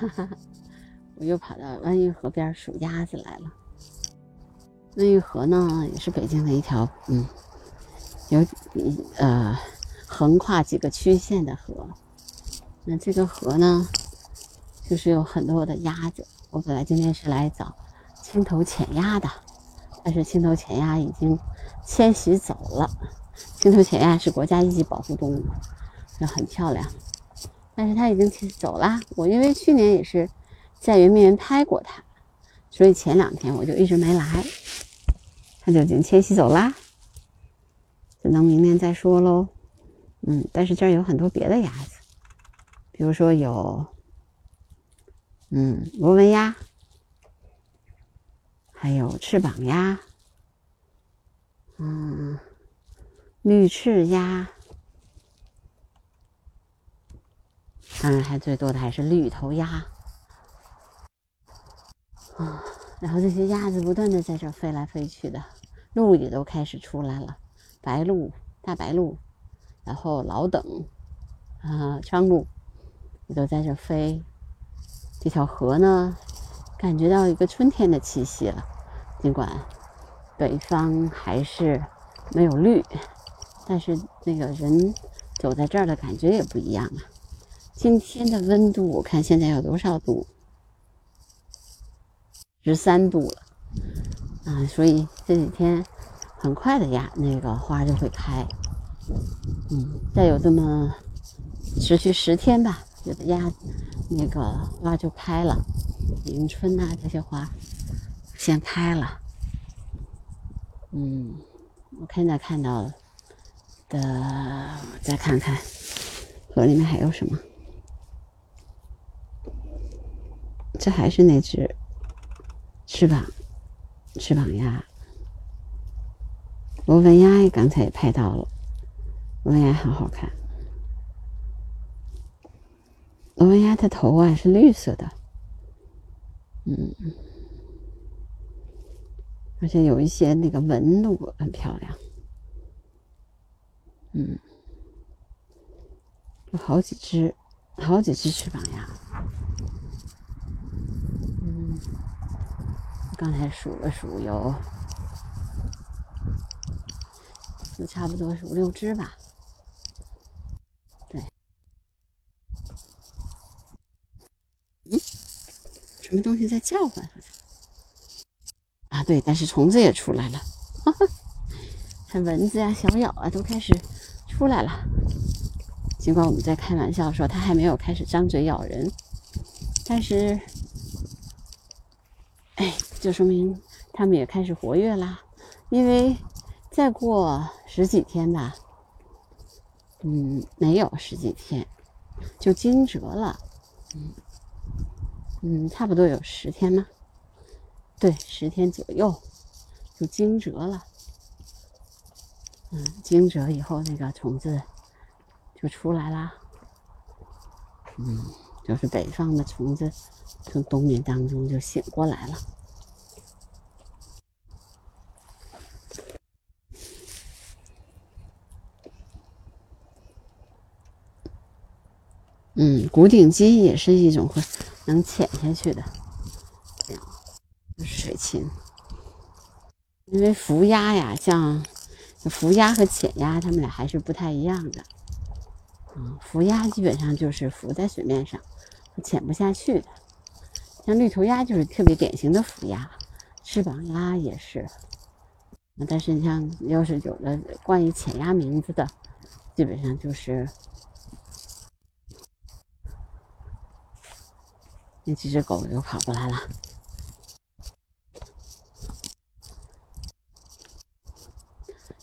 哈哈，我又跑到万运河边数鸭子来了。万运河呢，也是北京的一条，嗯，有呃横跨几个区县的河。那这个河呢，就是有很多的鸭子。我本来今天是来找青头浅鸭的，但是青头浅鸭已经迁徙走了。青头浅鸭是国家一级保护动物，也很漂亮。但是它已经走了。我因为去年也是在圆明园拍过它，所以前两天我就一直没来。它就已经迁徙走啦，只能明年再说喽。嗯，但是这儿有很多别的鸭子，比如说有，嗯，螺纹鸭，还有翅膀鸭，嗯，绿翅鸭。当然，还最多的还是绿头鸭啊！然后这些鸭子不断的在这飞来飞去的，鹿也都开始出来了，白鹿、大白鹿，然后老等啊，苍鹭也都在这飞。这条河呢，感觉到一个春天的气息了。尽管北方还是没有绿，但是那个人走在这儿的感觉也不一样啊。今天的温度，我看现在有多少度？十三度了啊！所以这几天很快的呀，那个花就会开。嗯，再有这么持续十天吧，有的鸭那个花就开了，迎春呐这些花先开了。嗯，我现在看到的，再看看河里面还有什么。这还是那只翅膀翅膀鸭，螺纹鸭，刚才也拍到了，螺纹鸭很好看。罗纹鸭的头啊是绿色的，嗯，而且有一些那个纹路很漂亮，嗯，有好几只，好几只翅膀鸭。刚才数了数，有，有差不多是五六只吧。对，嗯，什么东西在叫唤？啊，对，但是虫子也出来了，看蚊子呀、小鸟啊都开始出来了。尽管我们在开玩笑说它还没有开始张嘴咬人，但是。就说明他们也开始活跃啦。因为再过十几天吧，嗯，没有十几天就惊蛰了。嗯嗯，差不多有十天吗？对，十天左右就惊蛰了。嗯，惊蛰以后那个虫子就出来啦。嗯，就是北方的虫子。从冬眠当中就醒过来了。嗯，古顶鸡也是一种会能潜下去的，水禽。因为浮鸭呀，像浮鸭和浅鸭，它们俩还是不太一样的。嗯，浮鸭基本上就是浮在水面上，潜不下去的。像绿头鸭就是特别典型的浮鸭，翅膀鸭也是。但是像要是有了冠以浅鸭名字的，基本上就是那几只狗又跑过来了。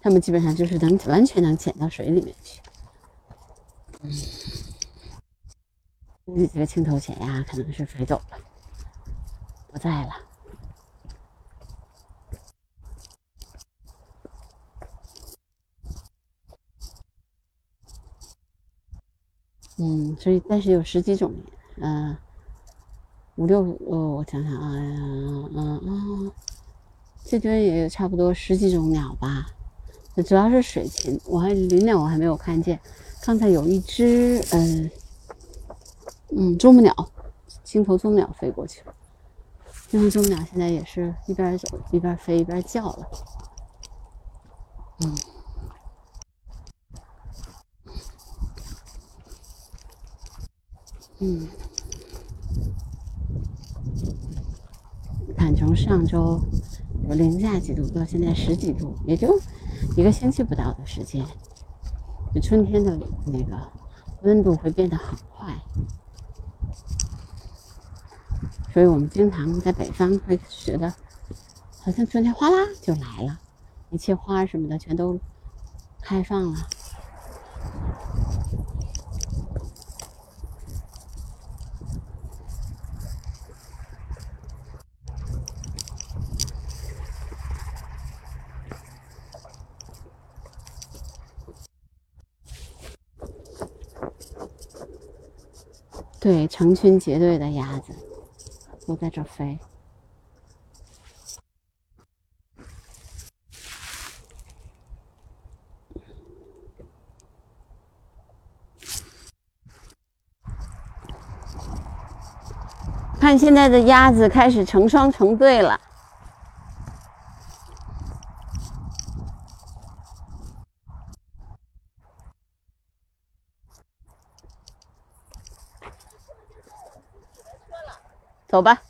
它们基本上就是能完全能潜到水里面去。嗯，这个青头浅鸭可能是飞走了。不在了。嗯，所以但是有十几种，嗯，五六，哦，我想想啊，嗯嗯，这边也有差不多十几种鸟吧，主要是水禽，我还林鸟我还没有看见，刚才有一只，嗯嗯，啄木鸟。青头啄木鸟飞过去了。青头宗鸟现在也是一边走一边飞一边叫了。嗯，嗯，看从上周有零下几度到现在十几度，也就一个星期不到的时间，就春天的那个温度会变得很快。所以我们经常在北方会觉得，好像春天哗啦就来了，一切花什么的全都开放了。对，成群结队的鸭子。都在这飞，看现在的鸭子开始成双成对了，走吧，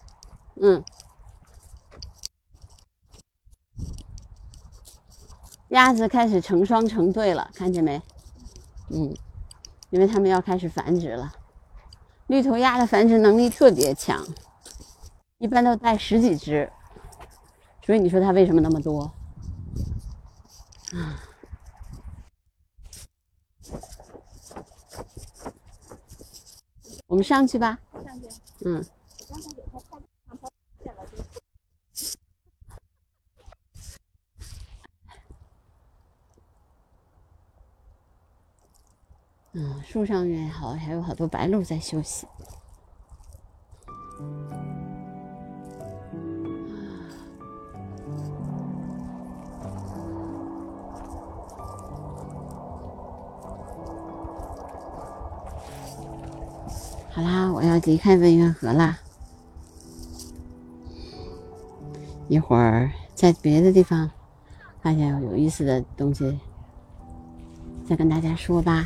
嗯，鸭子开始成双成对了，看见没？嗯，因为它们要开始繁殖了。绿头鸭的繁殖能力特别强，一般都带十几只，所以你说它为什么那么多？啊，我们上去吧。上去。嗯。嗯，树上面好，还有好多白鹭在休息。好啦，我要离开文渊河啦。一会儿在别的地方发现有意思的东西，再跟大家说吧。